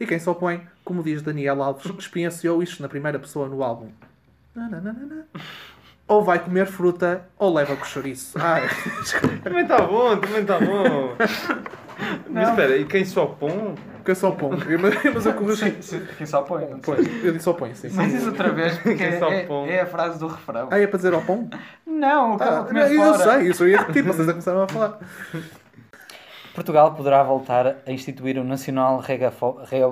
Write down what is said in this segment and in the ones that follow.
E quem se opõe, como diz Daniel Alves, experienciou isto na primeira pessoa no álbum. Nananana. Ou vai comer fruta ou leva com chouriço. Ai, Também está bom, também está bom. Mas espera, e quem se opõe? quem se opõe? Mas, mas eu corrigi. Quem só põe. não sei. Pois, eu disse opõe, sim. Mas isso outra vez, porque Quem é, só é- põe. é a frase do refrão. Ah, é para dizer opão? Não, o Ah, ah, comer eu fora. sei, isso eu ia repetir, vocês já começaram a falar. Portugal poderá voltar a instituir o Nacional Regafo... Rega...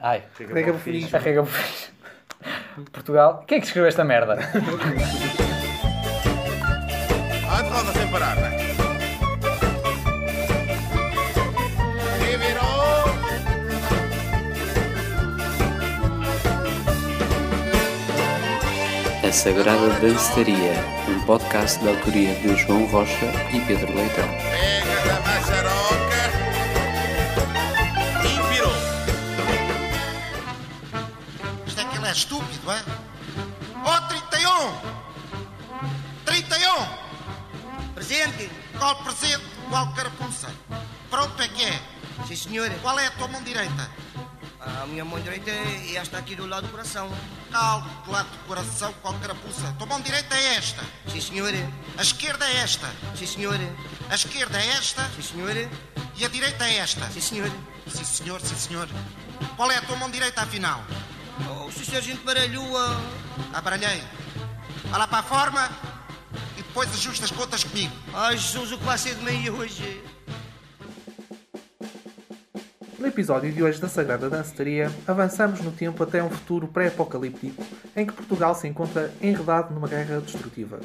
Ai, Rega feliz. a Rega... Portugal... Quem é que escreveu esta merda? Ah, de roda sem parar, né? Virou. A Sagrada Danceteria, um podcast da autoria de João Rocha e Pedro Leitão. Pega da maçaroca. E virou. Isto é que ele é estúpido, é? Oh, 31! 31! Presente? Qual presente? Qual carapuça? Pronto, é que é? Sim, senhora. Qual é a tua mão direita? A minha mão direita é esta aqui do lado do coração. Calma, do lado do coração, qual carapuça? Tua mão direita é esta. Sim, senhora. A esquerda é esta. Sim, senhora. A esquerda é esta. Sim, senhora. E a direita é esta. Sim, senhora. Sim, senhor, sim, senhor. Qual é a tua mão direita, afinal? Oh, se o sargento baralhou a... Abaralhei. Vai lá para a forma e depois ajusta as contas comigo. Ai, Jesus, o que vai ser de mim hoje? No episódio de hoje da Sagrada Danceteria, avançamos no tempo até um futuro pré-apocalíptico em que Portugal se encontra enredado numa guerra destrutiva.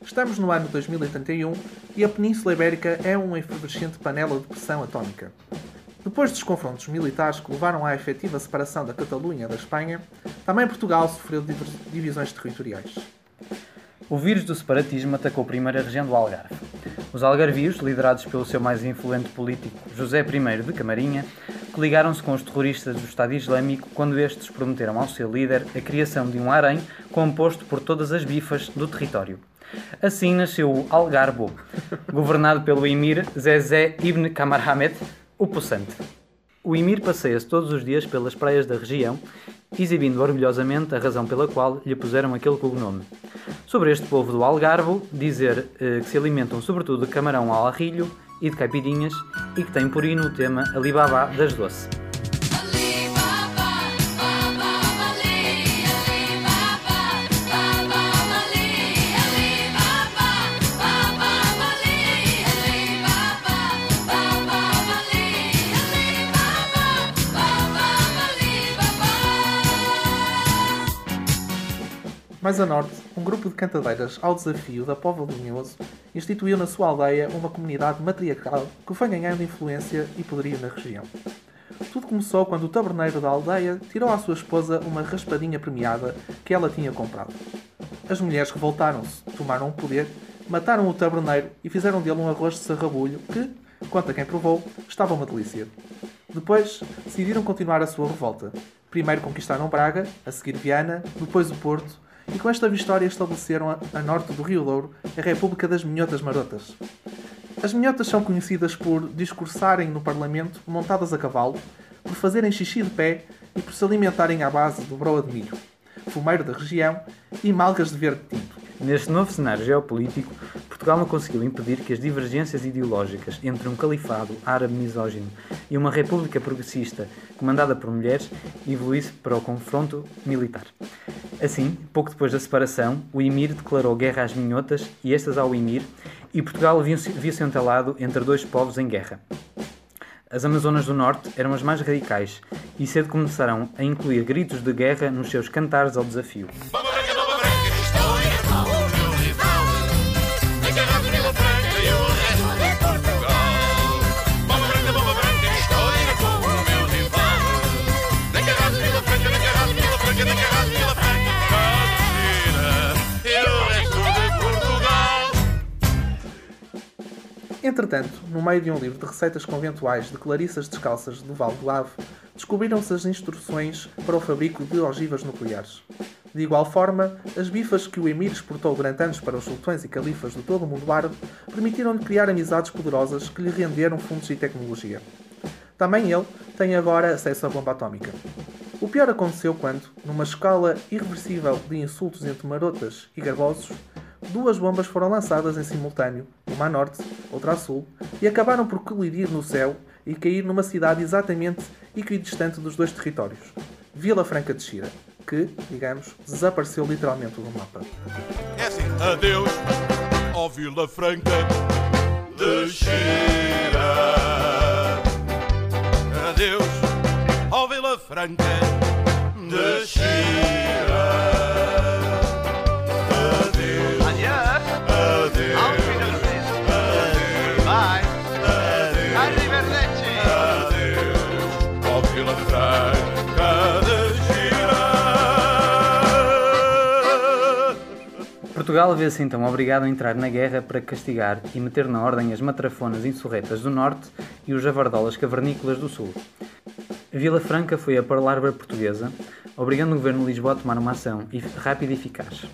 Estamos no ano 2031 e a Península Ibérica é uma efervescente panela de pressão atómica. Depois dos confrontos militares que levaram à efetiva separação da Catalunha da Espanha, também Portugal sofreu divisões territoriais. O vírus do separatismo atacou primeiro a região do Algarve. Os algarvios, liderados pelo seu mais influente político José I de Camarinha, coligaram-se com os terroristas do Estado Islâmico quando estes prometeram ao seu líder a criação de um harém composto por todas as bifas do território. Assim nasceu o Algarbo, governado pelo emir Zezé Ibn Kamarhamet, o Possante. O emir passeia-se todos os dias pelas praias da região, exibindo orgulhosamente a razão pela qual lhe puseram aquele cognome. Sobre este povo do Algarvo, dizer eh, que se alimentam sobretudo de camarão ao arrilho e de caipirinhas e que tem por hino o tema Alibaba das Doce. Mais a norte, um grupo de cantadeiras ao desafio da Póvoa do Minhoso instituiu na sua aldeia uma comunidade matriarcal que foi ganhando influência e poderio na região. Tudo começou quando o taberneiro da aldeia tirou à sua esposa uma raspadinha premiada que ela tinha comprado. As mulheres revoltaram-se, tomaram o poder, mataram o taberneiro e fizeram dele um arroz de sarrabulho que, quanto a quem provou, estava uma delícia. Depois, decidiram continuar a sua revolta. Primeiro conquistaram Braga, a seguir Viana, depois o Porto, e com esta vitória estabeleceram a, a norte do Rio Douro a República das Minhotas Marotas. As minhotas são conhecidas por discursarem no Parlamento montadas a cavalo, por fazerem xixi de pé e por se alimentarem à base de broa de milho, fumeiro da região e malgas de verde tinto. Neste novo cenário geopolítico, Portugal não conseguiu impedir que as divergências ideológicas entre um califado árabe misógino e uma república progressista comandada por mulheres evoluísse para o confronto militar. Assim, pouco depois da separação, o Emir declarou guerra às minhotas e estas ao Emir, e Portugal viu-se entalado entre dois povos em guerra. As Amazonas do Norte eram as mais radicais e cedo começaram a incluir gritos de guerra nos seus cantares ao desafio. Entretanto, no meio de um livro de receitas conventuais de Clarissas Descalças do Val do Ave, descobriram-se as instruções para o fabrico de ogivas nucleares. De igual forma, as bifas que o Emir exportou durante anos para os sultões e califas de todo o mundo árabe permitiram-lhe criar amizades poderosas que lhe renderam fundos e tecnologia. Também ele tem agora acesso à bomba atómica. O pior aconteceu quando, numa escala irreversível de insultos entre marotas e garbosos, duas bombas foram lançadas em simultâneo, uma a norte, outra a sul, e acabaram por colidir no céu e cair numa cidade exatamente equidistante dos dois territórios, Vila Franca de Xira, que, digamos, desapareceu literalmente do mapa. É assim, adeus, ó Vila Franca de Xira. Adeus, ó Vila Franca de Xira. Adeus, adeus, ó Vila Franca de Xira. Portugal vê-se então obrigado a entrar na guerra para castigar e meter na ordem as matrafonas insurretas do norte e os javardolas cavernícolas do sul. Vila Franca foi a Pearl portuguesa, obrigando o governo de Lisboa a tomar uma ação rápida e eficaz.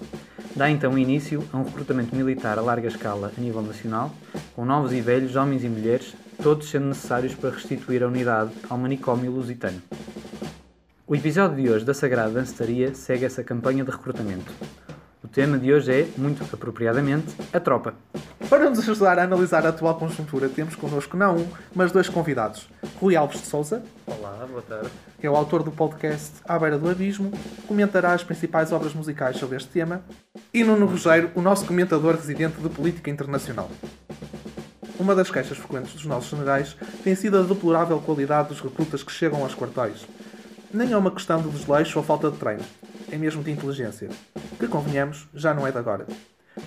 Dá então início a um recrutamento militar a larga escala a nível nacional, com novos e velhos, homens e mulheres, todos sendo necessários para restituir a unidade ao manicômio lusitano. O episódio de hoje da Sagrada Dançaria segue essa campanha de recrutamento. O tema de hoje é, muito apropriadamente, a tropa. Para nos ajudar a analisar a atual conjuntura, temos connosco não um, mas dois convidados. Rui Alves de Souza, Olá, boa tarde. que é o autor do podcast À Beira do Abismo, comentará as principais obras musicais sobre este tema, e Nuno Rogério, o nosso comentador residente de política internacional. Uma das queixas frequentes dos nossos generais tem sido a deplorável qualidade dos recrutas que chegam aos quartéis. Nem é uma questão de desleixo ou falta de treino, é mesmo de inteligência, que, convenhamos, já não é de agora.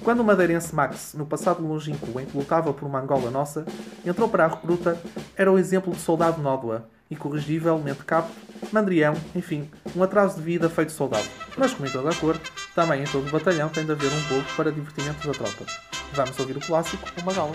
Quando o madeirense Max, no passado longínquo em que lutava por uma Angola nossa, entrou para a recruta, era o exemplo de soldado nódoa, incorrigivelmente capto, mandrião, enfim, um atraso de vida feito soldado. Mas, como em toda a cor, também em todo o batalhão tem de haver um pouco para divertimento da tropa. Vamos ouvir o clássico, uma gala.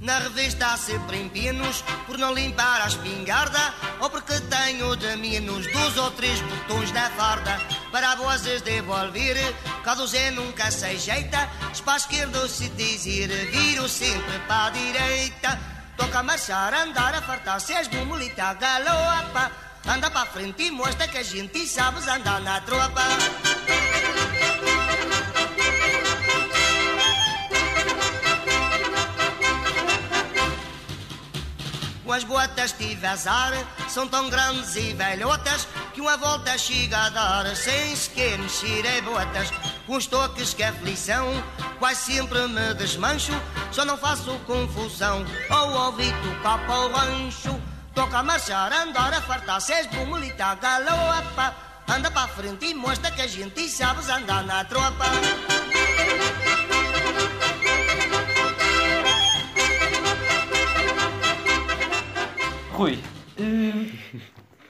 Na revista há sempre empenos por não limpar a espingarda ou porque tenho de menos dois ou três botões da farda. Para vozes devolver, cada Zé nunca se ajeita. Se para a esquerda se dizer, viro sempre para a direita. Toca a marchar, andar a fartar-se, és bumulita galopa. Anda para frente e mostra que a gente sabes andar na tropa. As botas tive azar, são tão grandes e velhotas que uma volta chega a dar sem sequer mexer em botas. Com os toques que aflição, quase sempre me desmancho, só não faço confusão ao ouvir tocar para o rancho. Toca a marchar, andar a fartar-se, és bumulita galopa. Anda para frente e mostra que a gente sabes andar na tropa. Rui, hum,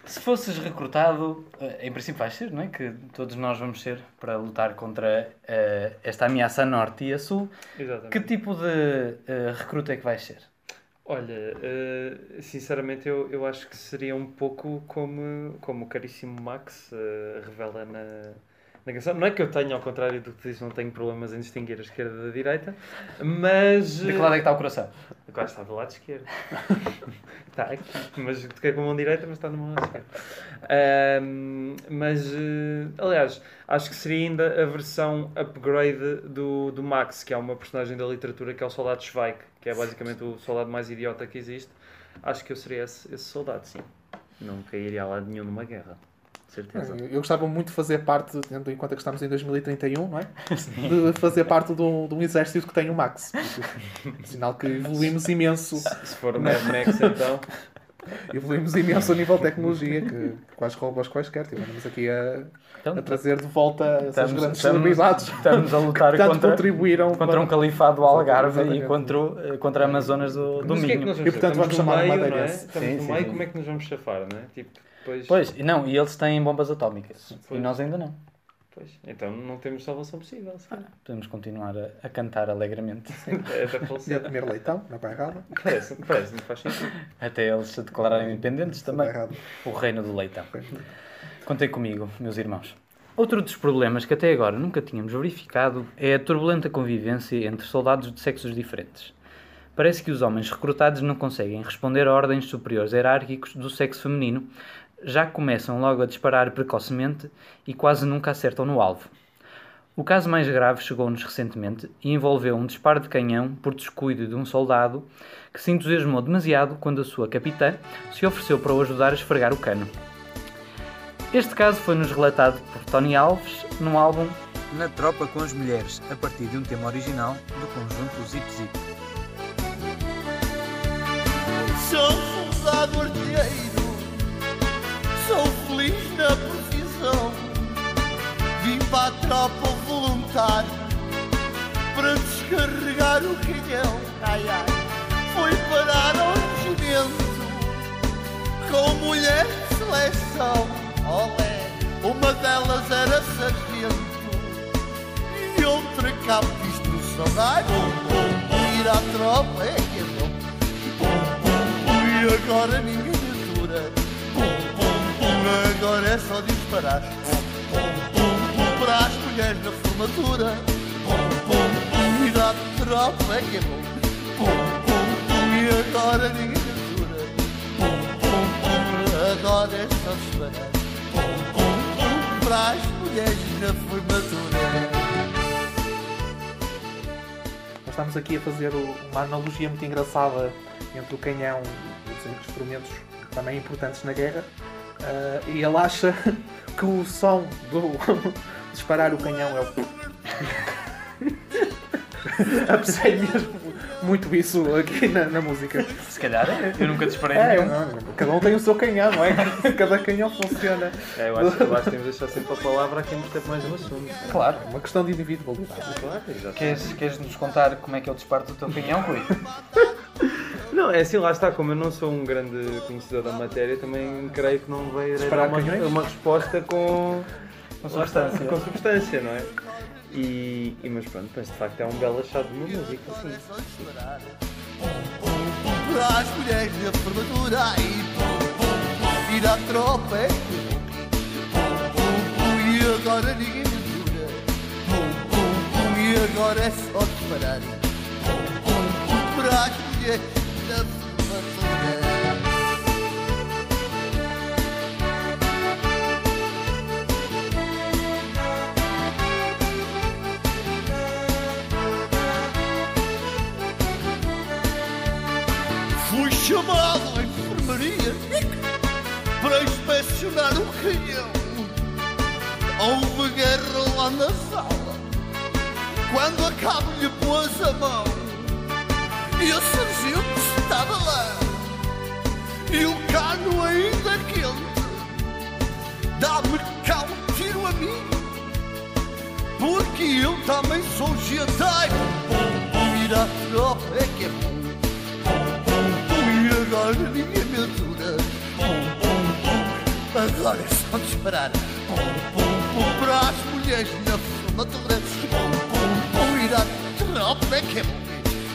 se fosses recrutado, eh, em princípio vais ser, não é? Que todos nós vamos ser para lutar contra eh, esta ameaça a norte e a sul. Exatamente. Que tipo de eh, recruta é que vais ser? Olha, eh, sinceramente eu, eu acho que seria um pouco como, como o caríssimo Max revela na, na canção. Não é que eu tenha, ao contrário do que diz, não tenho problemas em distinguir a esquerda da direita, mas... De que lado é que está o coração? Agora está do lado esquerdo. está aqui, mas toquei com a mão direita, mas está no lado esquerdo. Ahm, mas, eh, aliás, acho que seria ainda a versão upgrade do, do Max, que é uma personagem da literatura que é o soldado Schweik, que é basicamente o soldado mais idiota que existe. Acho que eu seria esse, esse soldado, sim. Não cairia a lado nenhum numa guerra. Certeza. Eu gostava muito de fazer parte, tendo em conta que estamos em 2031, não é? De fazer parte de um, de um exército que tem o Max. Sinal que evoluímos imenso. Se for o Mad Max, então. Evoluímos imenso a nível de tecnologia, que quase rouba os quaisquer. Tivemos aqui a, Então, a trazer de volta essas grandes estamos, celebridades estamos a lutar que tanto contra, contribuíram contra para- um califado do Algarve e Exatamente. contra, contra Amazonas do, do é Minho. vamos E, portanto, vamos chamar meio, não é? Estamos Sim, no sim, meio, sim. como é que nos vamos chafar, não é? Tipo, Pois, e não, e eles têm bombas atómicas. E Pois. nós ainda não. Pois, então não temos salvação possível. sim. Podemos continuar a, a cantar alegremente É até E a comer leitão, não vai errado. Parece, parece, não faz sentido. até eles se declararem independentes também. O reino do leitão. Contem comigo, meus irmãos. Outro dos problemas que até agora nunca tínhamos verificado é a turbulenta convivência entre soldados de sexos diferentes. Parece que os homens recrutados não conseguem responder a ordens superiores hierárquicos do sexo feminino, já começam logo a disparar precocemente e quase nunca acertam no alvo. O caso mais grave chegou-nos recentemente e envolveu um disparo de canhão por descuido de um soldado que se entusiasmou demasiado quando a sua capitã se ofereceu para o ajudar a esfregar o cano. Este caso foi-nos relatado por Tony Alves num álbum Na Tropa com as Mulheres, a partir de um tema original do conjunto Zip Zip. Sou soldado artilheiro, na profissão. Vim para a tropa voluntário para descarregar o canhão. Ai, ai. Fui parar ao regimento com mulher de seleção. Olé, uma delas era sargento e outra cabo de instrução. Ai, bom, bom, bom, ir à tropa é que é bom. E agora ninguém atura. Pum, agora é só disparar. Pum, pum, pum, pum, para as mulheres na formatura. Pum, pum, pum, e da tropa é que é bom. Pum, pum, pum, e agora ninguém me atura. Pum, pum, pum, agora é só disparar. Pum, pum, pum, para as mulheres na formatura. Nós estamos aqui a fazer uma analogia muito engraçada entre o canhão e os instrumentos também importantes na guerra. Ah, e ele acha que o som do disparar o canhão é o. Apreciei mesmo muito isso aqui na, na música. Se calhar é. Eu nunca disparei É, nenhum. não, cada um tem o seu canhão, não é? Cada canhão funciona. É, eu acho, eu acho que temos de deixar sempre a palavra a quem percebe mais no assunto. Claro. É uma questão de individualidade. Claro. Queres, queres nos contar como é que é o disparo do teu canhão, Rui? Não, é assim, lá está, como eu não sou um grande conhecedor da matéria, também creio que não vai dar uma, uma resposta com, Com está, substância. com substância, não é? E, e- mas pronto, mas de facto é um belo achado de uma música, sim. para as mulheres na formatura e ir à tropa é pum, pum, pum, e agora ninguém me dura pum, pum, pum, e agora é só disparar pum, pum, pum, para as mulheres inspecionar o canhão. Houve guerra lá na sala quando a cabo lhe pôs a mão. E o sargento estava lá e o cano ainda quente. Dá-me cá um tiro a mim, porque eu também sou ir à tropa é que é bom. E agora ninguém me Agora é só disparar. Pum, pum, pum. Para as mulheres na formatura. Pum, pum, pum. Ir à tropa é que é bom.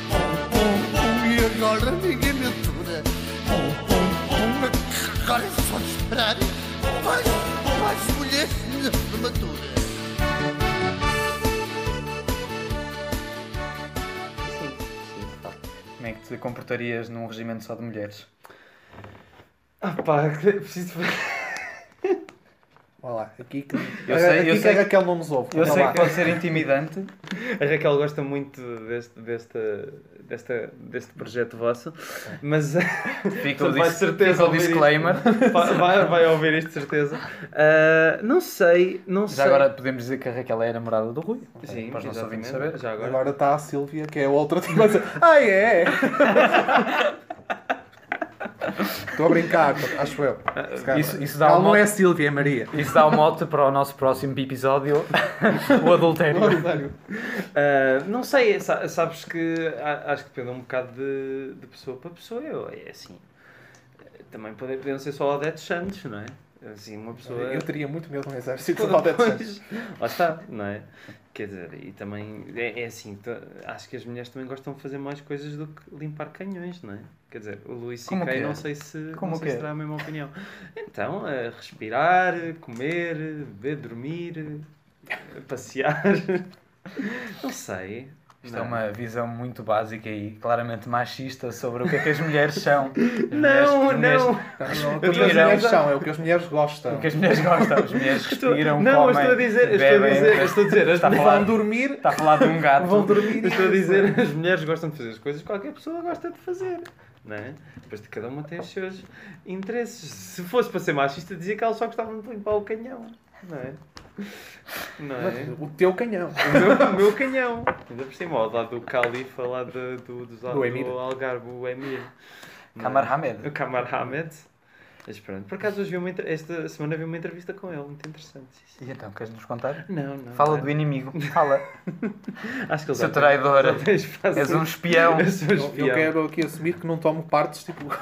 Pum, pum, pum. E agora ninguém me atura. Pum, pum, pum. Agora é só disparar. Para as- para as mulheres na formatura. Sim, sim, de facto. Como é que te comportarias num regimento só de mulheres? Ah pá, preciso Olha lá, aqui que, Eu sei- aqui eu que sei a Raquel não nos ouve. Eu Olha sei lá. que pode ser intimidante. A Raquel gosta muito deste, desta, desta, deste projeto vosso, mas Fica o, vai dis- certeza fica o disclaimer. vai, vai- ouvir isto de certeza. Ah, não sei, não sei. Já agora podemos dizer que a Raquel é a namorada do Rui. Sim, para os nossos ouvintes exatamente. saber. Já agora. Agora está a Sílvia, que é a outra, tipo ah é? Estou a brincar, acho eu. Isso- isso dá Ela um não é Sílvia, é Maria. Isso dá o mote para o nosso próximo episódio, o adultério. Ah, não sei, sa- sabes que acho que depende um bocado de, de pessoa para pessoa. Eu, é assim. Também pode- podiam ser só Odete Santos, não é? Assim, uma pessoa. Eu teria muito medo no exército de Odete Santos. Lá está, não é? Quer dizer, e também é, é assim, acho que as mulheres também gostam de fazer mais coisas do que limpar canhões, não é? Quer dizer, o Luís C.K. é? não sei se, Como não sei se é? terá a mesma opinião. Então, é respirar, comer, beber, dormir, passear. Não sei. Isto é uma visão muito básica e claramente machista sobre o que é que as mulheres são. As Não, mulheres- não. mulheres- Não, o que as mulheres são, é o que as mulheres gostam. O que as mulheres gostam. As mulheres respiram, não, comem, estou a dizer, eu estou a bebem. dizer, estou a dizer, as mulheres- Vão dormir, está a falar de um gato. vão dormir estou a dizer, as mulheres gostam de fazer as coisas que qualquer pessoa gosta de fazer. Não é? Depois de cada uma tem os seus interesses. Se fosse para ser machista, dizia que elas só gostavam de limpar o canhão. Não é? Não é? O teu canhão. O meu, o meu canhão. Ainda por cima, ao lado do califa, lá do, do, dos, Do Emir. do Algarve, o Emir. É? Kamar Hamed. O Kamar Hamed. Mas pronto, por acaso hoje vi uma, esta semana vi uma entrevista com ele, muito interessante. E então, queres nos contar? Não, não. Fala não. do inimigo. Fala. Acho que ele Seu traidor. És um espião. Eu sou um Eu, eu espião. quero aqui assumir que não tomo partes, tipo...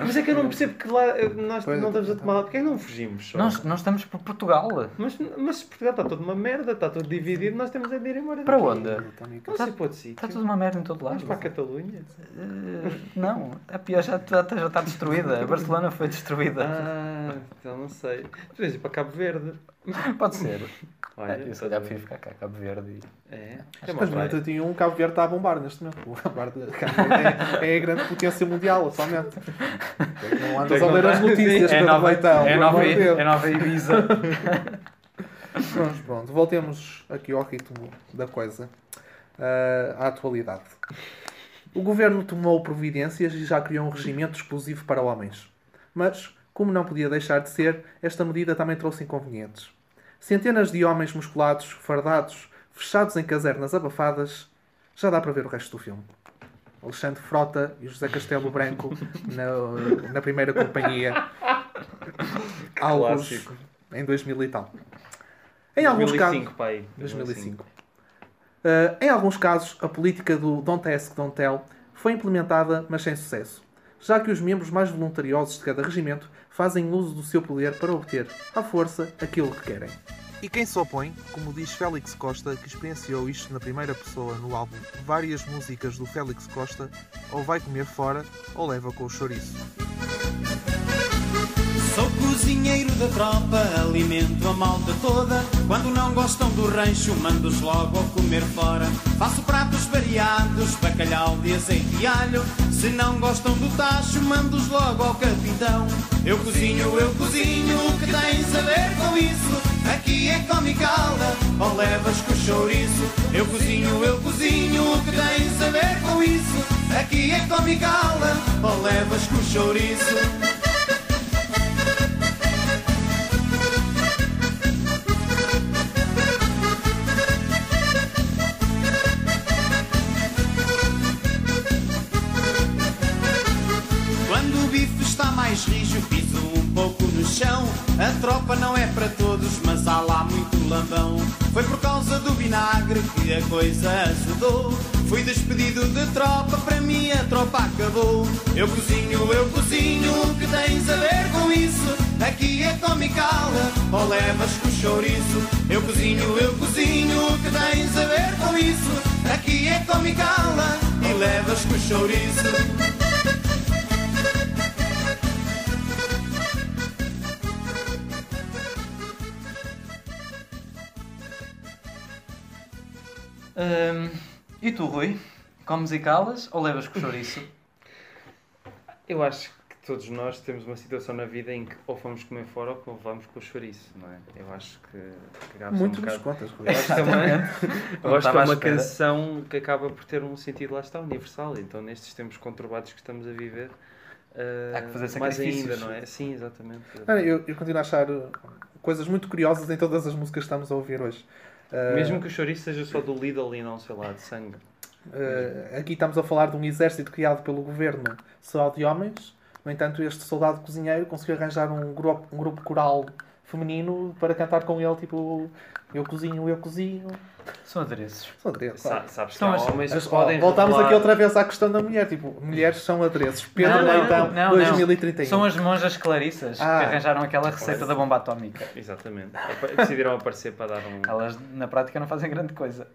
Mas é que eu não percebo que lá eh, nós Pois, não estamos a tomar. Porquê é que não fugimos? Só? Nós, nós estamos por Portugal. Mas, mas Portugal está todo uma merda, está todo dividido, nós temos é de ir embora. Para daqui. onde? Não sei para outro sítio. Está tudo uma merda em todo lado. Vamos para a Catalunha. Eh, não, a pior já, já, já está destruída. A Barcelona foi destruída. Ah, então não sei. Podemos ir para Cabo Verde. Pode ser. Olha, eu se calhar prefiro ficar cá, Cabo Verde. e- É, é Mas uma no praia. 81 Cabo Verde está a bombar neste momento. O Cabo Verde Cabo Verde é, é a grande potência mundial atualmente. Não andas a ler as notícias, É nova, Leitão. é nova, é nova Ibiza. Pronto, pronto. Voltemos aqui ao ritmo da coisa. Ah, à atualidade. O governo tomou providências e já criou um regimento exclusivo para homens. Mas, como não podia deixar de ser, esta medida também trouxe inconvenientes. Centenas de homens musculados, fardados, fechados em casernas abafadas. Já dá para ver o resto do filme. Alexandre Frota e José Castelo Branco na, na primeira companhia. Alguns em 2000 e tal. Em alguns casos. 2005, pai. 2005. Uh, em alguns casos, a política do Don't Ask, Don't Tell foi implementada, mas sem sucesso, já que os membros mais voluntariosos de cada regimento fazem uso do seu poder para obter, à força, aquilo que querem. E quem se opõe, como diz Félix Costa, que experienciou isto na primeira pessoa no álbum várias músicas do Félix Costa, ou vai comer fora, ou leva com o chouriço. Sou cozinheiro da tropa, alimento a malta toda. Quando não gostam do rancho, mando-os logo a comer fora. Faço pratos variados, bacalhau de azeite e alho. Se não gostam do tacho, mando-os logo ao capitão. Eu cozinho, eu cozinho, o que tens a ver com isso? Aqui é come calda, ou levas com chouriço. Eu cozinho, eu cozinho, o que tens a ver com isso? Aqui é come calda, ou levas com chouriço. Chão. A tropa não é para todos, mas há lá muito lambão. Foi por causa do vinagre que a coisa ajudou. Fui despedido de tropa, para mim a tropa acabou. Eu cozinho, eu cozinho, o que tens a ver com isso? Aqui é come calda, ou levas com chouriço. Eu cozinho, eu cozinho, o que tens a ver com isso? Aqui é come calda, e levas com chouriço. Hum, e tu, Rui? Comes e calas ou levas com chouriço? Eu acho que todos nós temos uma situação na vida em que ou vamos comer fora ou vamos com o chouriço, não é? Eu acho que, que Muito um nos bocado... contas, Rui. Eu acho que é uma, Não eu acho que é uma espera. canção que acaba por ter um sentido, lá está, universal. Então, nestes tempos conturbados que estamos a viver, eh, Há que fazer mais ainda, não é? Sim, exatamente. Eu, eu continuo a achar uh, coisas muito curiosas em todas as músicas que estamos a ouvir hoje. Mesmo que o chouriço seja só do Lidl e não, sei lá, de sangue. Uh, aqui estamos a falar de um exército criado pelo governo só de homens. No entanto, este soldado cozinheiro conseguiu arranjar um grupo, um grupo coral feminino para cantar com ele, tipo, eu cozinho, eu cozinho. São adereços. São adereços. Sa- claro. sabes que São há homens que podem revelar- aqui outra vez à questão da mulher. Tipo, mulheres são adereços. Pedro Não, não, Leitão, não, não. 2031. São as monjas clarissas Ah. que arranjaram aquela receita da bomba atómica. Exatamente. Decidiram aparecer para dar um... Elas na prática não fazem grande coisa.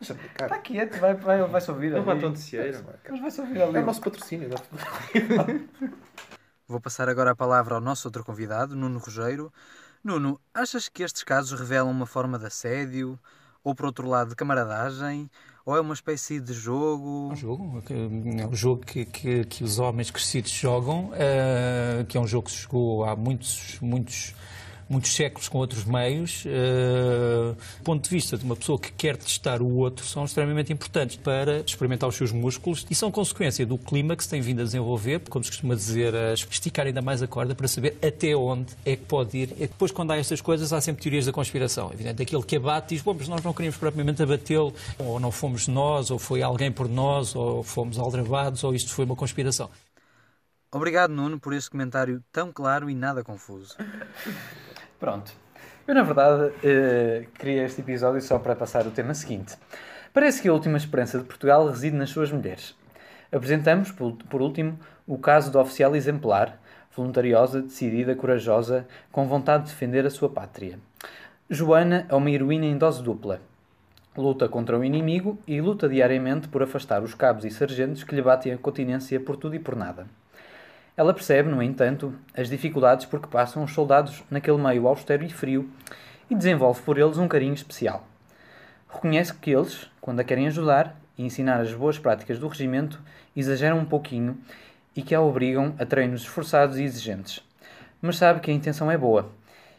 Está quieto, vai, vai, vai-se ouvir É um ali. batom de cieira. Mas vai-se ouvir ali. É o nosso patrocínio. não é? Vou passar agora a palavra ao nosso outro convidado, Nuno Rogeiro. Nuno, achas que estes casos revelam uma forma de assédio, ou por outro lado, de camaradagem, Ou é uma espécie de jogo? um jogo, é um jogo que, que, que os homens crescidos jogam, eh, que é um jogo que se jogou há muitos, muitos, muitos séculos com outros meios. eh, do ponto de vista de uma pessoa que quer testar o outro, são extremamente importantes para experimentar os seus músculos e são consequência do clima que se tem vindo a desenvolver, como se costuma dizer, a esticar ainda mais a corda para saber até onde é que pode ir. E depois, quando há estas coisas, há sempre teorias da conspiração. Evidente, aquele que abate diz, bom, mas nós não queríamos propriamente abatê-lo, ou não fomos nós, ou foi alguém por nós, ou fomos aldrabados, ou isto foi uma conspiração. Obrigado, Nuno, por esse comentário tão claro e nada confuso. Pronto. Eu, na verdade, eh, queria este episódio só para passar o tema seguinte. Parece que a última esperança de Portugal reside nas suas mulheres. Apresentamos, por, por último, o caso da oficial exemplar, voluntariosa, decidida, corajosa, com vontade de defender a sua pátria. Joana é uma heroína em dose dupla. Luta contra o inimigo e luta diariamente por afastar os cabos e sargentos que lhe batem a continência por tudo e por nada. Ela percebe, no entanto, as dificuldades por que passam os soldados naquele meio austero e frio e desenvolve por eles um carinho especial. Reconhece que eles, quando a querem ajudar e ensinar as boas práticas do regimento, exageram um pouquinho e que a obrigam a treinos esforçados e exigentes. Mas sabe que a intenção é boa.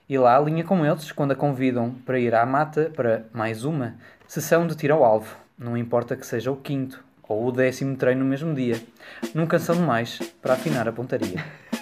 E lá alinha com eles quando a convidam para ir à mata para mais uma sessão de tiro ao alvo, não importa que seja o quinto ou o décimo treino no mesmo dia. Nunca são demais para afinar a pontaria.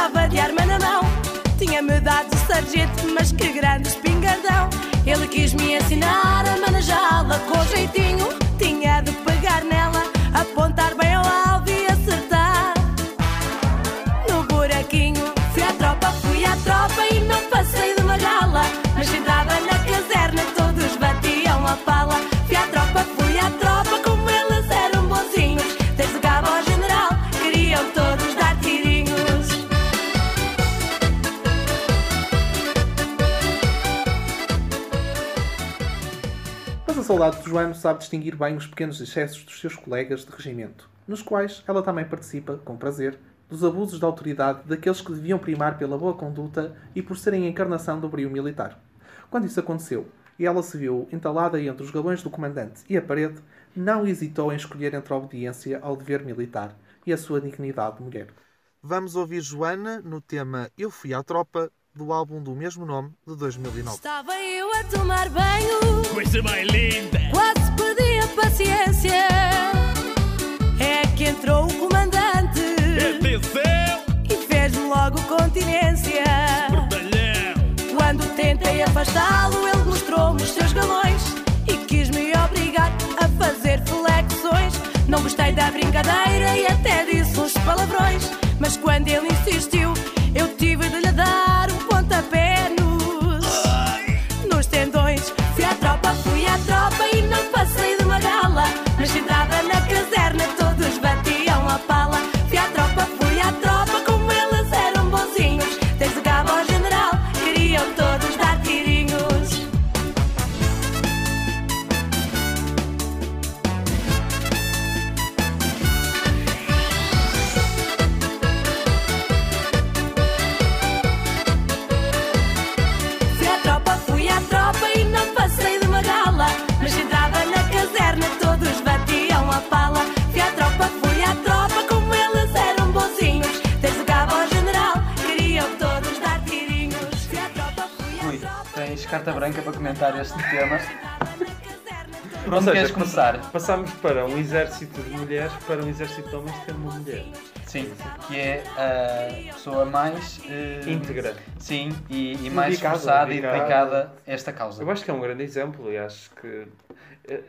estava de arma na mão. Tinha-me dado sargento, mas que grande espingardão. Ele quis me ensinar a manejá-la com jeitinho. Soldado Joano sabe distinguir bem os pequenos excessos dos seus colegas de regimento, nos quais ela também participa, com prazer, dos abusos de autoridade daqueles que deviam primar pela boa conduta e por serem a encarnação do brio militar. Quando isso aconteceu e ela se viu entalada entre os galões do comandante e a parede, não hesitou em escolher entre a obediência ao dever militar e a sua dignidade de mulher. Vamos ouvir Joana no tema Eu Fui à Tropa, do álbum do mesmo nome, de 2009. Estava eu a tomar banho, Coisa mais linda! quase perdi a paciência. É que entrou o comandante Atenção! e fez-me logo continência. Quando tentei afastá-lo, ele mostrou-me os seus galões tens carta branca para comentar este tema. Por onde seja, queres começar? Passámos para um exército de mulheres para um exército de homens tendo uma mulher. Sim, que é a pessoa mais eh, Íntegra. Sim, e, e mais Dedicada, esforçada e dedicada. a esta causa. Eu acho que é um grande exemplo e acho que. eh,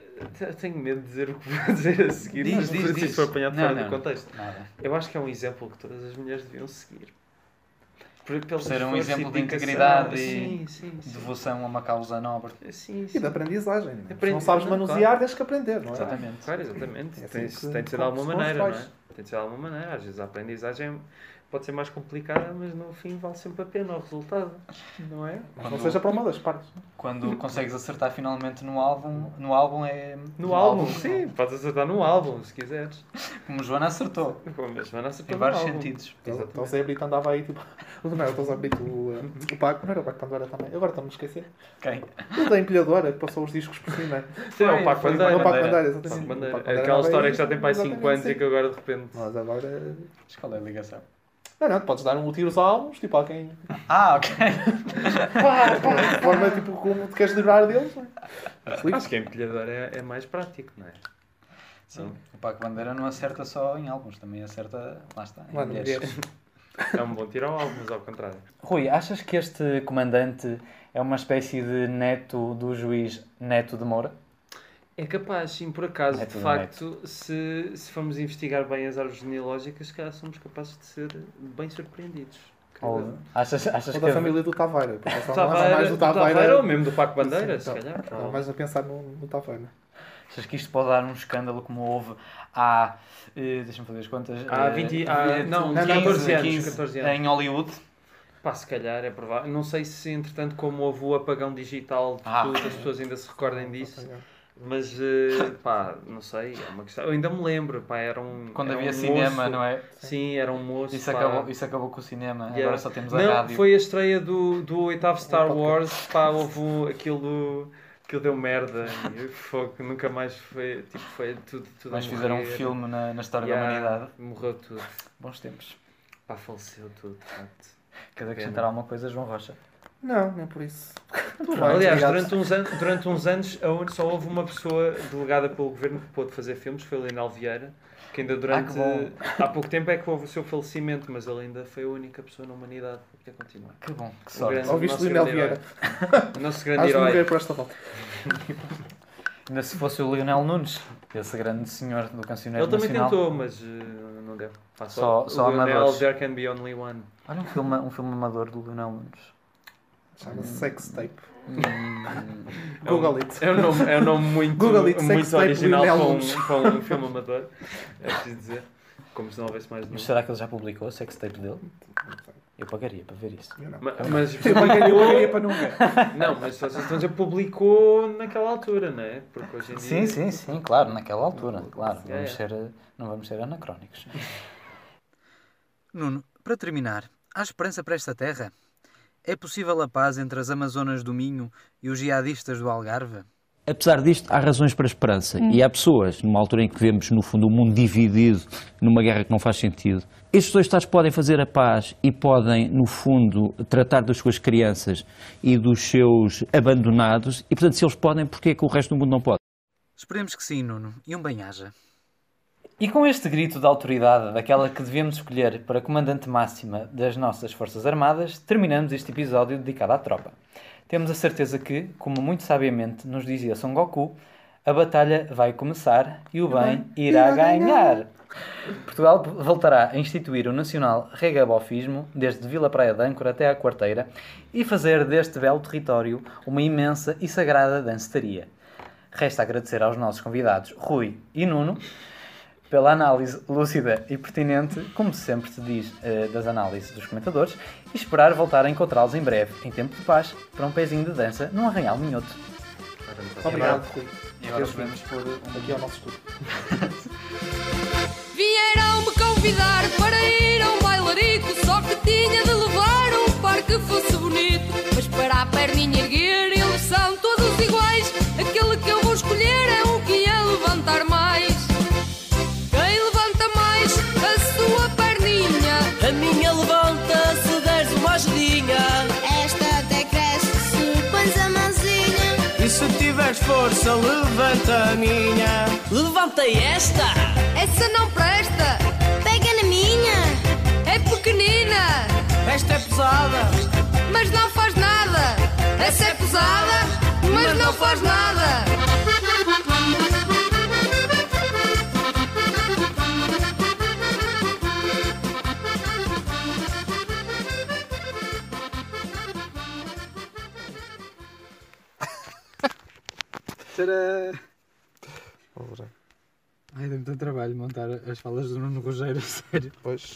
eu Tenho medo de dizer o que vou dizer a seguir, Diz, mas diz, se diz. isso for apanhado Não, fora não, do contexto. nada. Eu acho que é um exemplo que todas as mulheres deviam seguir. Por, pelo Ser um exemplo de dedicação. integridade sim, e sim, sim. devoção a uma causa nobre. Sim, E de aprendizagem. não é? Se Aprendi- não sabes manusear, claro. tens que aprender, não é? Exatamente. Claro, exatamente. É assim tem, que- tem de ser de alguma se maneira, não é? Tem de ser de alguma maneira. Às vezes a aprendizagem pode ser mais complicada, mas no fim vale sempre a pena o resultado. Não é? Mas não seja para uma das partes. Quando consegues acertar finalmente no álbum, no álbum é. No álbum, sim, podes acertar no álbum se quiseres. Como Joana acertou. Como a Joana acertou Em no vários álbum. sentidos. Então, Exatamente. o Zé Brito andava aí tipo. Não, o Zé Brito, o, o Paco, não era o Paco Pandora também. Agora estamos a esquecer. Quem? O da empilhadora que passou os discos por cima. Sim, é o Paco Bandeira. o Paco Paco exatamente. Aquela história que já tem para aí 5 exatamente, anos e que agora de repente. Mas agora. Mas qual é a ligação? Não, não, podes dar um tiro aos álbuns, tipo alguém. Ah, ok. Pá, pá, de forma tipo como te queres livrar deles. não é? Acho que a empilhadora é, é mais prático, não é? Sim. O Paco Bandeira não acerta só em álbuns, também acerta. Lá está. Em Lá mulheres. É um bom tiro ao álbum, mas ao contrário. Rui, achas que este comandante é uma espécie de neto do juiz Neto de Moura? É capaz, sim, por acaso, É de facto, se, se formos investigar bem as árvores genealógicas, se calhar somos capazes de ser bem surpreendidos. Ou achas, achas Ou que da família do Taveira. essa não é Taveira, mais do Taveira ou mesmo do Paco Bandeira, Sim, se então, calhar. estava mais a pensar no, no Taveira. Achas que isto pode dar um escândalo como houve há. eh, Deixa-me fazer as contas. Há eh, 20 há- eh, não, 15, 14 anos, 15 14 anos. Em Hollywood. Pá, se calhar é provável. Não sei se, entretanto, como houve o apagão digital, de Ah, tudo, as pessoas ainda se recordem disso. Mas, eh, pá, não sei, é uma questão. Eu ainda me lembro, pá, era um. Quando era havia um cinema, moço- não é? Sim, era um moço. Isso pá. acabou, isso acabou com o cinema. Yeah. Agora só temos a não, rádio. foi a estreia do, do oitavo Star Wars, pá, houve aquilo, aquilo deu merda e fogo, nunca mais foi, tipo, foi tudo, tudo Mas fizeram um filme na, na história Yeah, da humanidade. Morreu tudo. Bons tempos. Pá, faleceu tudo, de facto. Queres acrescentar alguma coisa, João Rocha? Não, nem por isso. Bem, Aliás, durante uns, anos, durante uns anos a só houve uma pessoa delegada pelo governo que pôde fazer filmes, foi o Lionel Vieira, que ainda durante. que bom. há pouco tempo é que houve o seu falecimento, mas ele ainda foi a única pessoa na humanidade a poder continuar. Que bom, que sorte. grande- Ouviste Lionel Vieira? O nosso grande Has herói. esta volta. Ainda se fosse o Lionel Nunes, esse grande senhor do cancioneiro Ele também nacional. tentou, mas eh, não deu. Só- só o Lionel, amadores. There can be only one. Olha um filme, um filme amador do Lionel Nunes. Chama-se Sex Tape. Hum, Google it. É um nome, é um nome muito, Google it, muito sex tape original para um, para um filme amador. É preciso dizer. Como se não houvesse mais nenhum. Mas será que ele já publicou a sextape dele? Eu pagaria para ver isso. Eu não. Ma- Mas, Eu pagaria- eu pagaria para não ver. Não, mas vocês estão a dizer publicou naquela altura, não é? Porque hoje em dia. Sim, sim, sim, claro, naquela altura, claro. É, Vamos é. ser, não vamos ser anacrónicos. Nuno, para terminar, há esperança para esta terra? É possível a paz entre as Amazonas do Minho e os jihadistas do Algarve? Apesar disto, há razões para a esperança. E há pessoas, numa altura em que vemos, no fundo, o mundo dividido numa guerra que não faz sentido. Estes dois Estados podem fazer a paz e podem, no fundo, tratar das suas crianças e dos seus abandonados. E, portanto, se eles podem, porquê é que o resto do mundo não pode? Esperemos que sim, Nuno, e um bem-aja. E com este grito de autoridade, daquela que devemos escolher para comandante máxima das nossas Forças Armadas, terminamos este episódio dedicado à tropa. Temos a certeza que, como muito sabiamente nos dizia Son Goku, a batalha vai começar e o bem irá ganhar. Portugal voltará a instituir o nacional regabofismo, desde Vila Praia de Âncora até à Quarteira, e fazer deste belo território uma imensa e sagrada danceteria. Resta agradecer aos nossos convidados Rui e Nuno pela análise lúcida e pertinente, como sempre se diz, eh, das análises dos comentadores, e esperar voltar a encontrá-los em breve, em tempo de paz, para um pezinho de dança num arranhal minhoto. Obrigado, Rui. E agora vamos por um... Aqui ao nosso estúdio. Vieram-me convidar para ir a um bailarico Só que tinha de levar um par que fosse bonito Mas para a perninha força, levanta a minha. Levantei esta. Essa não presta Pega na minha. menina! Esta é pesada, Mas não faz nada! Essa é pesada, mas não faz nada! Tcharam! Ai, dá-me tanto trabalho montar as falas do Nuno Rogério, sério. Pois.